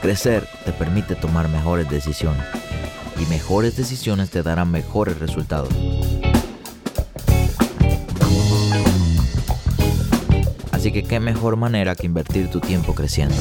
Crecer te permite tomar mejores decisiones y mejores decisiones te darán mejores resultados. Así que qué mejor manera que invertir tu tiempo creciendo.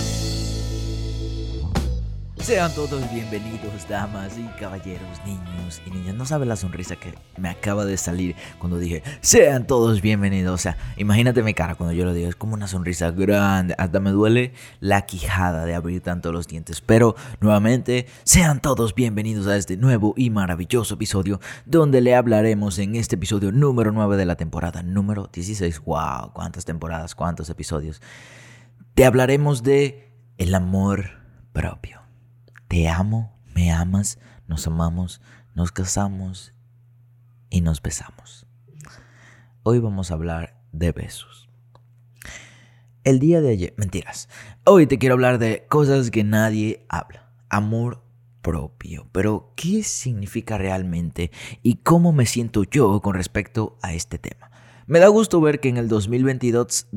Sean todos bienvenidos, damas y caballeros, niños y niñas. No sabe la sonrisa que me acaba de salir cuando dije, sean todos bienvenidos. O sea, imagínate mi cara cuando yo lo digo, es como una sonrisa grande. Hasta me duele la quijada de abrir tanto los dientes. Pero nuevamente, sean todos bienvenidos a este nuevo y maravilloso episodio donde le hablaremos en este episodio número 9 de la temporada número 16. ¡Wow! ¿Cuántas temporadas? ¿Cuántos episodios? Te hablaremos de el amor propio. Te amo, me amas, nos amamos, nos casamos y nos besamos. Hoy vamos a hablar de besos. El día de ayer, mentiras. Hoy te quiero hablar de cosas que nadie habla. Amor propio. Pero, ¿qué significa realmente y cómo me siento yo con respecto a este tema? Me da gusto ver que en el 2022,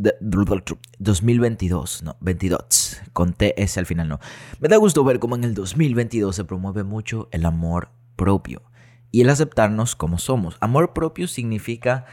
2022, no, 22, con TS al final no. Me da gusto ver cómo en el 2022 se promueve mucho el amor propio y el aceptarnos como somos. Amor propio significa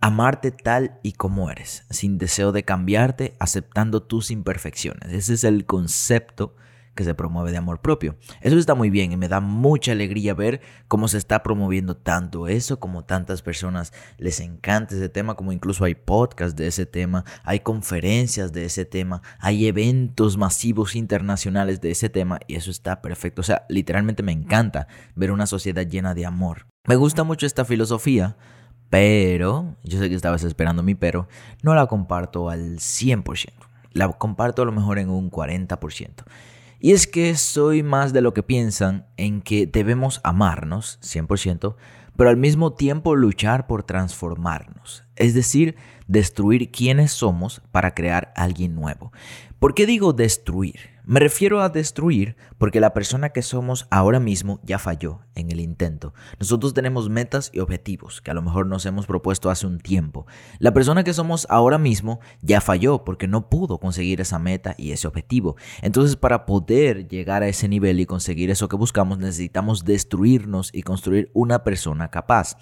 amarte tal y como eres, sin deseo de cambiarte, aceptando tus imperfecciones. Ese es el concepto que se promueve de amor propio. Eso está muy bien y me da mucha alegría ver cómo se está promoviendo tanto eso, como tantas personas les encanta ese tema, como incluso hay podcasts de ese tema, hay conferencias de ese tema, hay eventos masivos internacionales de ese tema y eso está perfecto. O sea, literalmente me encanta ver una sociedad llena de amor. Me gusta mucho esta filosofía. Pero, yo sé que estabas esperando mi pero, no la comparto al 100%. La comparto a lo mejor en un 40%. Y es que soy más de lo que piensan en que debemos amarnos 100%, pero al mismo tiempo luchar por transformarnos, es decir, destruir quienes somos para crear alguien nuevo. ¿Por qué digo destruir? Me refiero a destruir porque la persona que somos ahora mismo ya falló en el intento. Nosotros tenemos metas y objetivos que a lo mejor nos hemos propuesto hace un tiempo. La persona que somos ahora mismo ya falló porque no pudo conseguir esa meta y ese objetivo. Entonces para poder llegar a ese nivel y conseguir eso que buscamos necesitamos destruirnos y construir una persona capaz.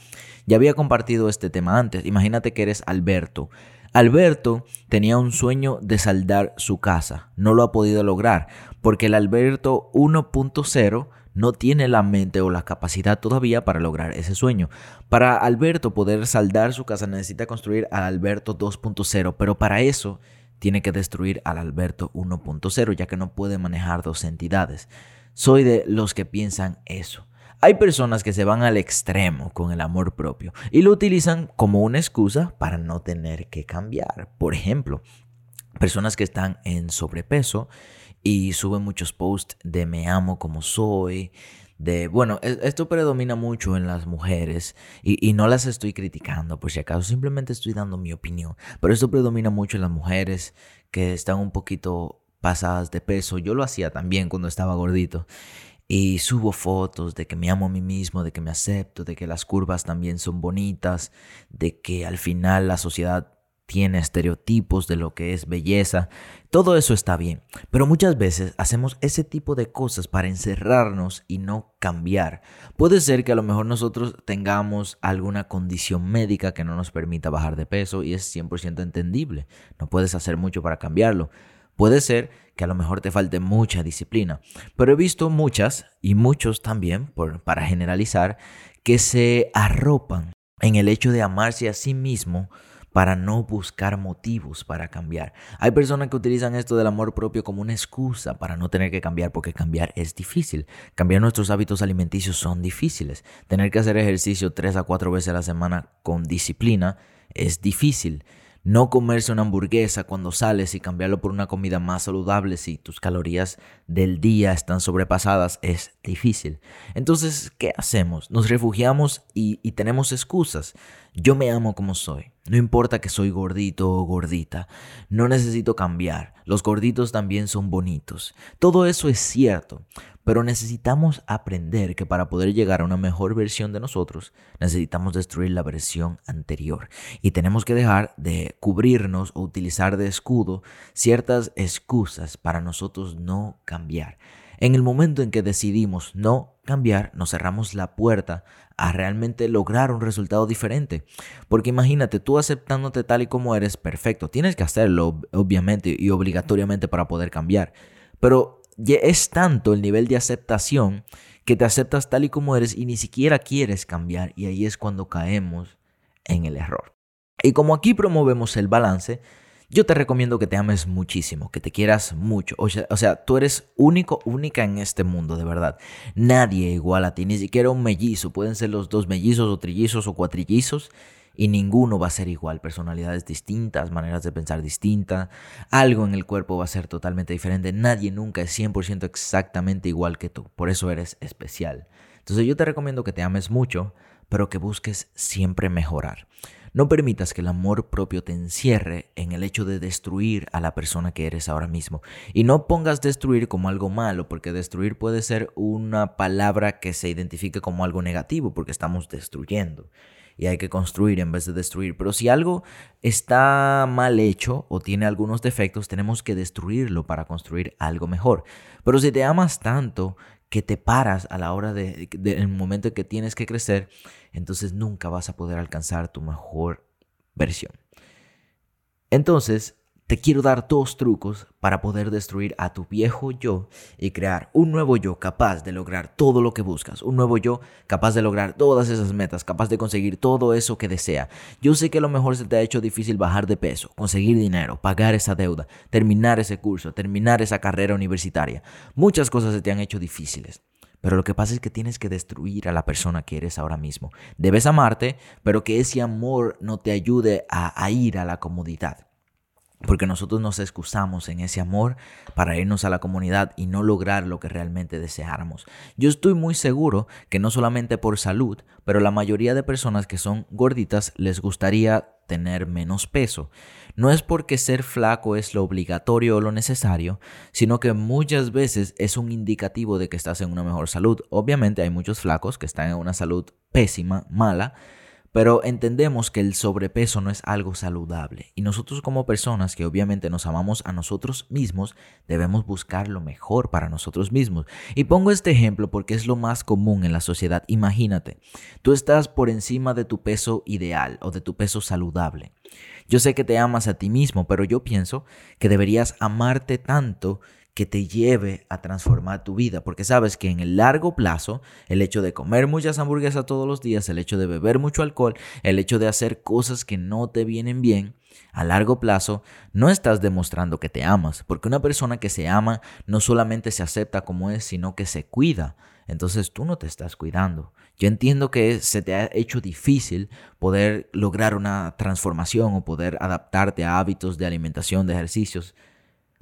Ya había compartido este tema antes. Imagínate que eres Alberto. Alberto tenía un sueño de saldar su casa. No lo ha podido lograr porque el Alberto 1.0 no tiene la mente o la capacidad todavía para lograr ese sueño. Para Alberto poder saldar su casa necesita construir al Alberto 2.0, pero para eso tiene que destruir al Alberto 1.0 ya que no puede manejar dos entidades. Soy de los que piensan eso. Hay personas que se van al extremo con el amor propio y lo utilizan como una excusa para no tener que cambiar. Por ejemplo, personas que están en sobrepeso y suben muchos posts de me amo como soy, de, bueno, e-, esto predomina mucho en las mujeres y, y, no las estoy criticando, por si acaso, simplemente estoy dando mi opinión, pero esto predomina mucho en las mujeres que están un poquito pasadas de peso. Yo lo hacía también cuando estaba gordito y subo fotos de que me amo a mí mismo, de que me acepto, de que las curvas también son bonitas, de que al final la sociedad tiene estereotipos de lo que es belleza. Todo eso está bien, pero muchas veces hacemos ese tipo de cosas para encerrarnos y no cambiar. Puede ser que a lo mejor nosotros tengamos alguna condición médica que no nos permita bajar de peso y es 100% entendible. No puedes hacer mucho para cambiarlo. Puede ser que a lo mejor te falte mucha disciplina, pero he visto muchas y muchos también, por, para generalizar, que se arropan en el hecho de amarse a sí mismo para no buscar motivos para cambiar. Hay personas que utilizan esto del amor propio como una excusa para no tener que cambiar porque cambiar es difícil. Cambiar nuestros hábitos alimenticios son difíciles. Tener que hacer ejercicio tres a cuatro veces a la semana con disciplina es difícil. No comerse una hamburguesa cuando sales y cambiarlo por una comida más saludable si tus calorías del día están sobrepasadas es difícil. Entonces, ¿qué hacemos? Nos refugiamos y, tenemos excusas. Yo me amo como soy. No importa que soy gordito o gordita. No necesito cambiar. Los gorditos también son bonitos. Todo eso es cierto. Pero necesitamos aprender que para poder llegar a una mejor versión de nosotros, necesitamos destruir la versión anterior. Y tenemos que dejar de cubrirnos o utilizar de escudo ciertas excusas para nosotros no cambiar. En el momento en que decidimos no cambiar, nos cerramos la puerta a realmente lograr un resultado diferente. Porque imagínate, tú aceptándote tal y como eres, perfecto. Tienes que hacerlo, obviamente y obligatoriamente para poder cambiar. Pero es tanto el nivel de aceptación que te aceptas tal y como eres y ni siquiera quieres cambiar y ahí es cuando caemos en el error. Y como aquí promovemos el balance, yo te recomiendo que te ames muchísimo, que te quieras mucho. O sea, tú eres único, única en este mundo, de verdad. Nadie igual a ti, ni siquiera un mellizo. Pueden ser los dos mellizos o trillizos o cuatrillizos y ninguno va a ser igual. Personalidades distintas, maneras de pensar distintas, algo en el cuerpo va a ser totalmente diferente. Nadie nunca es 100% exactamente igual que tú. Por eso eres especial. Entonces yo te recomiendo que te ames mucho, pero que busques siempre mejorar. No permitas que el amor propio te encierre en el hecho de destruir a la persona que eres ahora mismo. Y no pongas destruir como algo malo, porque destruir puede ser una palabra que se identifique como algo negativo, porque estamos destruyendo y hay que construir en vez de destruir. Pero si algo está mal hecho o tiene algunos defectos, tenemos que destruirlo para construir algo mejor. Pero si te amas tanto que te paras a la hora de, el momento en que tienes que crecer, entonces nunca vas a poder alcanzar tu mejor versión. Entonces, te quiero dar dos trucos para poder destruir a tu viejo yo y crear un nuevo yo capaz de lograr todo lo que buscas, un nuevo yo capaz de lograr todas esas metas, capaz de conseguir todo eso que desea. Yo sé que a lo mejor se te ha hecho difícil bajar de peso, conseguir dinero, pagar esa deuda, terminar ese curso, terminar esa carrera universitaria. Muchas cosas se te han hecho difíciles. Pero lo que pasa es que tienes que destruir a la persona que eres ahora mismo. Debes amarte, pero que ese amor no te ayude a, a ir a la comodidad. Porque nosotros nos excusamos en ese amor para irnos a la comunidad y no lograr lo que realmente deseáramos. Yo estoy muy seguro que no solamente por salud, pero la mayoría de personas que son gorditas les gustaría tener menos peso. No es porque ser flaco es lo obligatorio o lo necesario, sino que muchas veces es un indicativo de que estás en una mejor salud. Obviamente hay muchos flacos que están en una salud pésima, mala, pero entendemos que el sobrepeso no es algo saludable y nosotros como personas que obviamente nos amamos a nosotros mismos debemos buscar lo mejor para nosotros mismos. Y pongo este ejemplo porque es lo más común en la sociedad. Imagínate, tú estás por encima de tu peso ideal o de tu peso saludable. Yo sé que te amas a ti mismo, pero yo pienso que deberías amarte tanto que te lleve a transformar tu vida, porque sabes que en el largo plazo, el hecho de comer muchas hamburguesas todos los días, el hecho de beber mucho alcohol, el hecho de hacer cosas que no te vienen bien, a largo plazo no estás demostrando que te amas, porque una persona que se ama no solamente se acepta como es, sino que se cuida. Entonces tú no te estás cuidando. Yo entiendo que se te ha hecho difícil poder lograr una transformación o poder adaptarte a hábitos de alimentación, de ejercicios,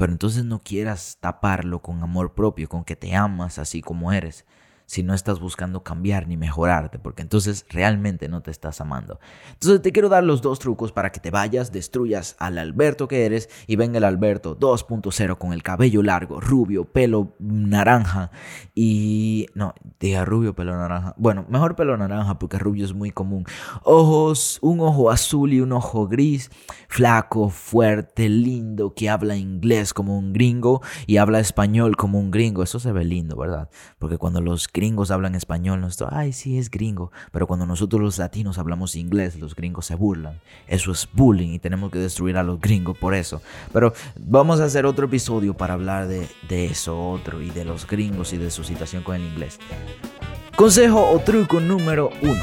pero entonces no quieras taparlo con amor propio, con que te amas así como eres si no estás buscando cambiar ni mejorarte, porque entonces realmente no te estás amando. Entonces te quiero dar los dos trucos para que te vayas, destruyas al Alberto que eres y venga el Alberto 2.0 con el cabello largo, rubio, pelo naranja y... No, diga rubio, pelo naranja. Bueno, mejor pelo naranja porque rubio es muy común. Ojos, un ojo azul y un ojo gris, flaco, fuerte, lindo, que habla inglés como un gringo y habla español como un gringo. Eso se ve lindo, ¿verdad? Porque cuando los gringos hablan español, nosotros, ay, sí, es gringo. Pero cuando nosotros los latinos hablamos inglés, los gringos se burlan. Eso es bullying y tenemos que destruir a los gringos por eso. Pero vamos a hacer otro episodio para hablar de, de eso, otro, y de los gringos y de su situación con el inglés. Consejo o truco número uno.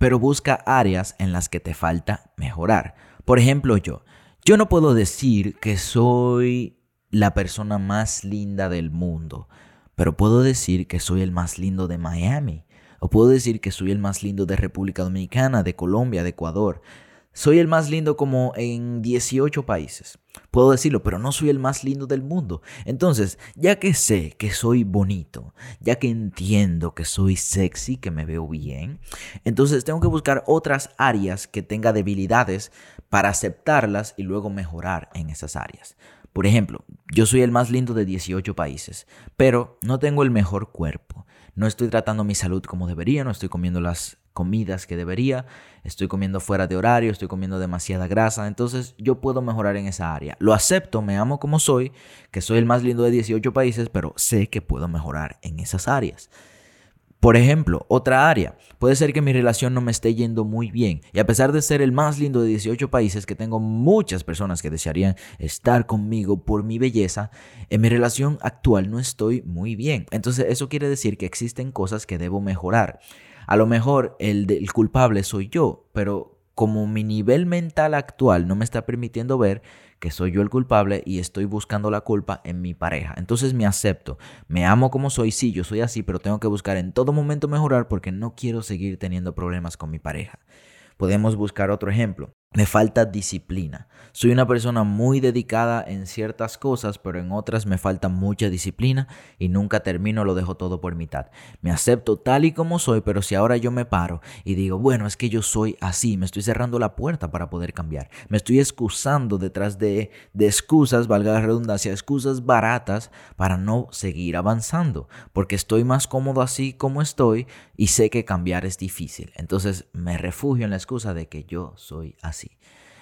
pero busca áreas en las que te falta mejorar. Por ejemplo, yo. Yo no puedo decir que soy la persona más linda del mundo, pero puedo decir que soy el más lindo de Miami. O puedo decir que soy el más lindo de República Dominicana, de Colombia, de Ecuador. Soy el más lindo como en 18 países. Puedo decirlo, pero no soy el más lindo del mundo. Entonces, ya que sé que soy bonito, ya que entiendo que soy sexy, que me veo bien, entonces tengo que buscar otras áreas que tenga debilidades para aceptarlas y luego mejorar en esas áreas. Por ejemplo, yo soy el más lindo de 18 países, pero no tengo el mejor cuerpo. No estoy tratando mi salud como debería, no estoy comiendo las comidas que debería, estoy comiendo fuera de horario, estoy comiendo demasiada grasa, entonces yo puedo mejorar en esa área. Lo acepto, me amo como soy, que soy el más lindo de 18 países, pero sé que puedo mejorar en esas áreas. Por ejemplo, otra área. Puede ser que mi relación no me esté yendo muy bien. Y a pesar de ser el más lindo de 18 países, que tengo muchas personas que desearían estar conmigo por mi belleza, en mi relación actual no estoy muy bien. Entonces eso quiere decir que existen cosas que debo mejorar. A lo mejor el, culpable soy yo, pero como mi nivel mental actual no me está permitiendo ver que soy yo el culpable y estoy buscando la culpa en mi pareja. Entonces me acepto, me amo como soy, sí, yo soy así, pero tengo que buscar en todo momento mejorar porque no quiero seguir teniendo problemas con mi pareja. Podemos buscar otro ejemplo. Me falta disciplina. Soy una persona muy dedicada en ciertas cosas, pero en otras me falta mucha disciplina y nunca termino, lo dejo todo por mitad. Me acepto tal y como soy, pero si ahora yo me paro y digo, bueno, es que yo soy así, me estoy cerrando la puerta para poder cambiar. Me estoy excusando detrás de, excusas, valga la redundancia, excusas baratas para no seguir avanzando, porque estoy más cómodo así como estoy y sé que cambiar es difícil. Entonces me refugio en la excusa de que yo soy así.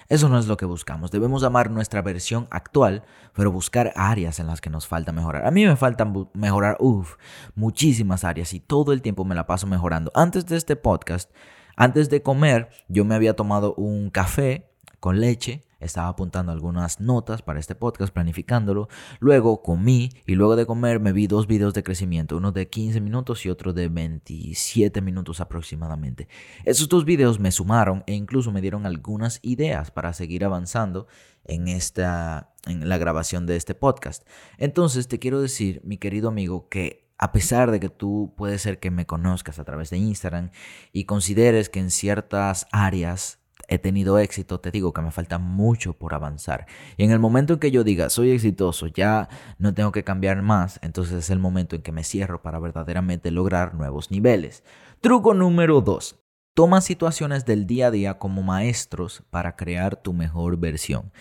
Eso no es lo que buscamos. Debemos amar nuestra versión actual, pero buscar áreas en las que nos falta mejorar. A mí me falta mejorar, uff, muchísimas áreas y todo el tiempo me la paso mejorando. Antes de este podcast, antes de comer, yo me había tomado un café con leche estaba apuntando algunas notas para este podcast, planificándolo. Luego comí y luego de comer me vi dos videos de crecimiento, uno de 15 minutos y otro de 27 minutos aproximadamente. Esos dos videos me sumaron e incluso me dieron algunas ideas para seguir avanzando en esta en la grabación de este podcast. Entonces te quiero decir, mi querido amigo, que a pesar de que tú puedes ser que me conozcas a través de Instagram y consideres que en ciertas áreas he tenido éxito, te digo que me falta mucho por avanzar. Y en el momento en que yo diga, soy exitoso, ya no tengo que cambiar más, entonces es el momento en que me cierro para verdaderamente lograr nuevos niveles. Truco número 2. Toma situaciones del día a día como maestros para crear tu mejor versión.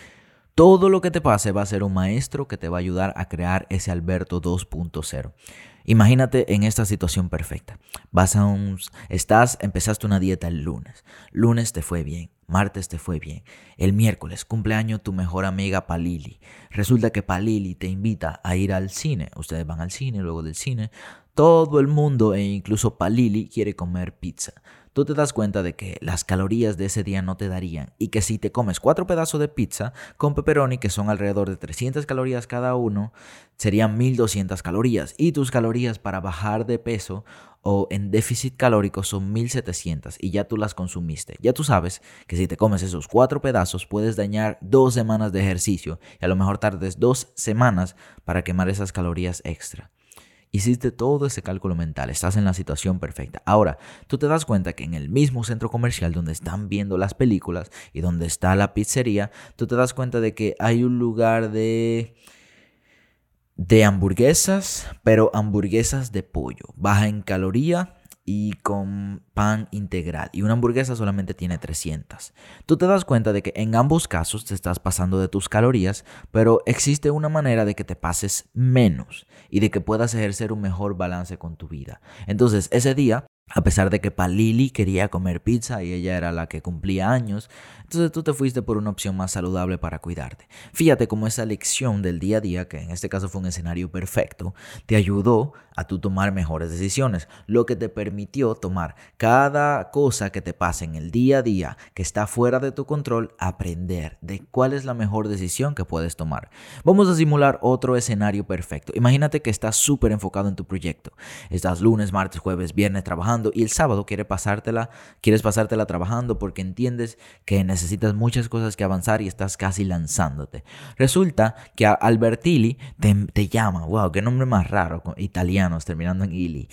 Todo lo que te pase va a ser un maestro que te va a ayudar a crear ese Alberto 2.0. Imagínate en esta situación perfecta. Vas a un estás empezaste una dieta el lunes. Lunes te fue bien, martes te fue bien. El miércoles cumpleaños tu mejor amiga Palili. Resulta que Palili te invita a ir al cine. Ustedes van al cine, luego del cine todo el mundo e incluso Palili quiere comer pizza tú te das cuenta de que las calorías de ese día no te darían y que si te comes cuatro pedazos de pizza con pepperoni, que son alrededor de 300 calorías cada uno, serían 1200 calorías y tus calorías para bajar de peso o en déficit calórico son 1700 y ya tú las consumiste. Ya tú sabes que si te comes esos cuatro pedazos puedes dañar dos semanas de ejercicio y a lo mejor tardes dos semanas para quemar esas calorías extra. Hiciste todo ese cálculo mental, estás en la situación perfecta. Ahora, tú te das cuenta que en el mismo centro comercial donde están viendo las películas y donde está la pizzería, tú te das cuenta de que hay un lugar de de hamburguesas, pero hamburguesas de pollo, baja en caloría y con pan integral. Y una hamburguesa solamente tiene 300. Tú te das cuenta de que en ambos casos te estás pasando de tus calorías, pero existe una manera de que te pases menos y de que puedas ejercer un mejor balance con tu vida. Entonces, ese día A pesar de que Palili quería comer pizza y ella era la que cumplía años, entonces tú te fuiste por una opción más saludable para cuidarte. Fíjate cómo esa lección del día a día, que en este caso fue un escenario perfecto, te ayudó a tú tomar mejores decisiones, lo que te permitió tomar cada cosa que te pase en el día a día que está fuera de tu control, aprender de cuál es la mejor decisión que puedes tomar. Vamos a simular otro escenario perfecto. Imagínate que estás súper enfocado en tu proyecto. Estás lunes, martes, jueves, viernes trabajando y el sábado quieres pasártela, quieres pasártela trabajando porque entiendes que necesitas muchas cosas que avanzar y estás casi lanzándote. Resulta que Albertilli te, te llama, wow, qué nombre más raro, italiano terminando en Ili.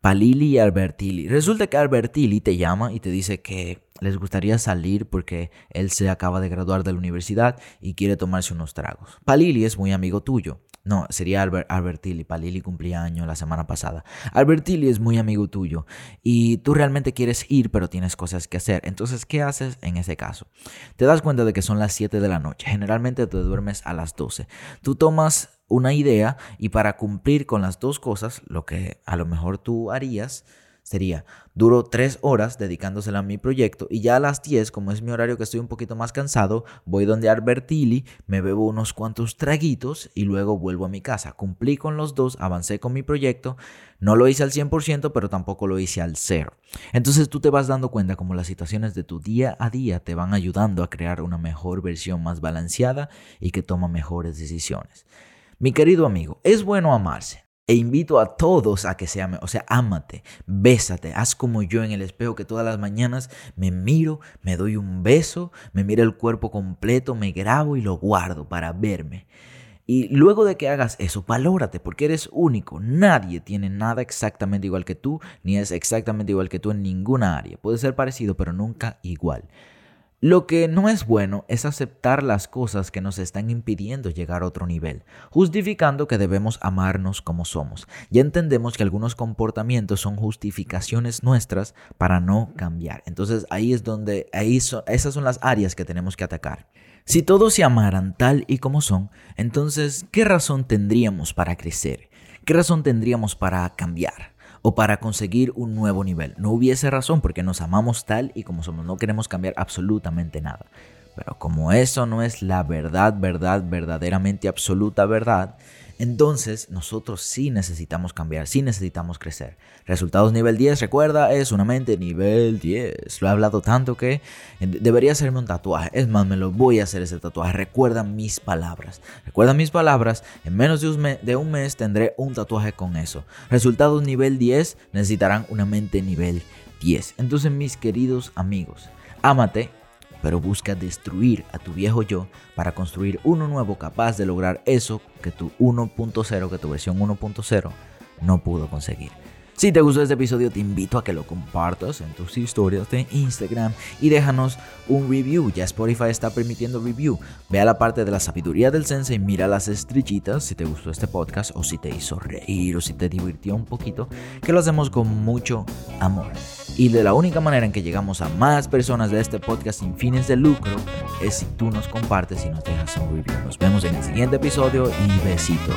Palili y Albertilli. Resulta que Albertilli te llama y te dice que les gustaría salir porque él se acaba de graduar de la universidad y quiere tomarse unos tragos. Palili es muy amigo tuyo. No, sería Albert, Albertilli. Palili cumplía año la semana pasada. Albertilli es muy amigo tuyo y tú realmente quieres ir, pero tienes cosas que hacer. Entonces, ¿qué haces en ese caso? Te das cuenta de que son las 7 de la noche. Generalmente te duermes a las 12. Tú tomas una idea y para cumplir con las dos cosas, lo que a lo mejor tú harías sería, duro tres horas dedicándosela a mi proyecto y ya a las 10, como es mi horario que estoy un poquito más cansado, voy donde Albertilli, me bebo unos cuantos traguitos y luego vuelvo a mi casa. Cumplí con los dos, avancé con mi proyecto, no lo hice al 100%, pero tampoco lo hice al cero. Entonces tú te vas dando cuenta como las situaciones de tu día a día te van ayudando a crear una mejor versión más balanceada y que toma mejores decisiones. Mi querido amigo, es bueno amarse. E invito a todos a que se amen. O sea, ámate, bésate, haz como yo en el espejo que todas las mañanas me miro, me doy un beso, me miro el cuerpo completo, me grabo y lo guardo para verme. Y luego de que hagas eso, valórate porque eres único. Nadie tiene nada exactamente igual que tú, ni es exactamente igual que tú en ninguna área. Puede ser parecido, pero nunca igual. Lo que no es bueno es aceptar las cosas que nos están impidiendo llegar a otro nivel, justificando que debemos amarnos como somos. Ya entendemos que algunos comportamientos son justificaciones nuestras para no cambiar. Entonces ahí es donde, ahí esas son las áreas que tenemos que atacar. Si todos se amaran tal y como son, entonces, ¿qué razón tendríamos para crecer? ¿Qué razón tendríamos para cambiar? O para conseguir un nuevo nivel. No hubiese razón porque nos amamos tal y como somos, no queremos cambiar absolutamente nada. Pero como eso no es la verdad, verdad, verdaderamente absoluta verdad, entonces nosotros sí necesitamos cambiar, sí necesitamos crecer. Resultados nivel 10, recuerda, es una mente nivel 10. Lo he hablado tanto que debería hacerme un tatuaje. Es más, me lo voy a hacer ese tatuaje. Recuerda mis palabras. Recuerda mis palabras. En menos de un, mes, de un mes tendré un tatuaje con eso. Resultados nivel 10 necesitarán una mente nivel 10. Entonces, mis queridos amigos, ámate pero busca destruir a tu viejo yo para construir uno nuevo capaz de lograr eso que tu 1.0, que tu versión 1.0 no pudo conseguir. Si te gustó este episodio, te invito a que lo compartas en tus historias de Instagram y déjanos un review. Ya Spotify está permitiendo review. Ve a la parte de la sabiduría del y mira las estrellitas si te gustó este podcast o si te hizo reír o si te divirtió un poquito, que lo hacemos con mucho amor. Y de la única manera en que llegamos a más personas de este podcast sin fines de lucro es si tú nos compartes y nos dejas un review. Nos vemos en el siguiente episodio y besitos.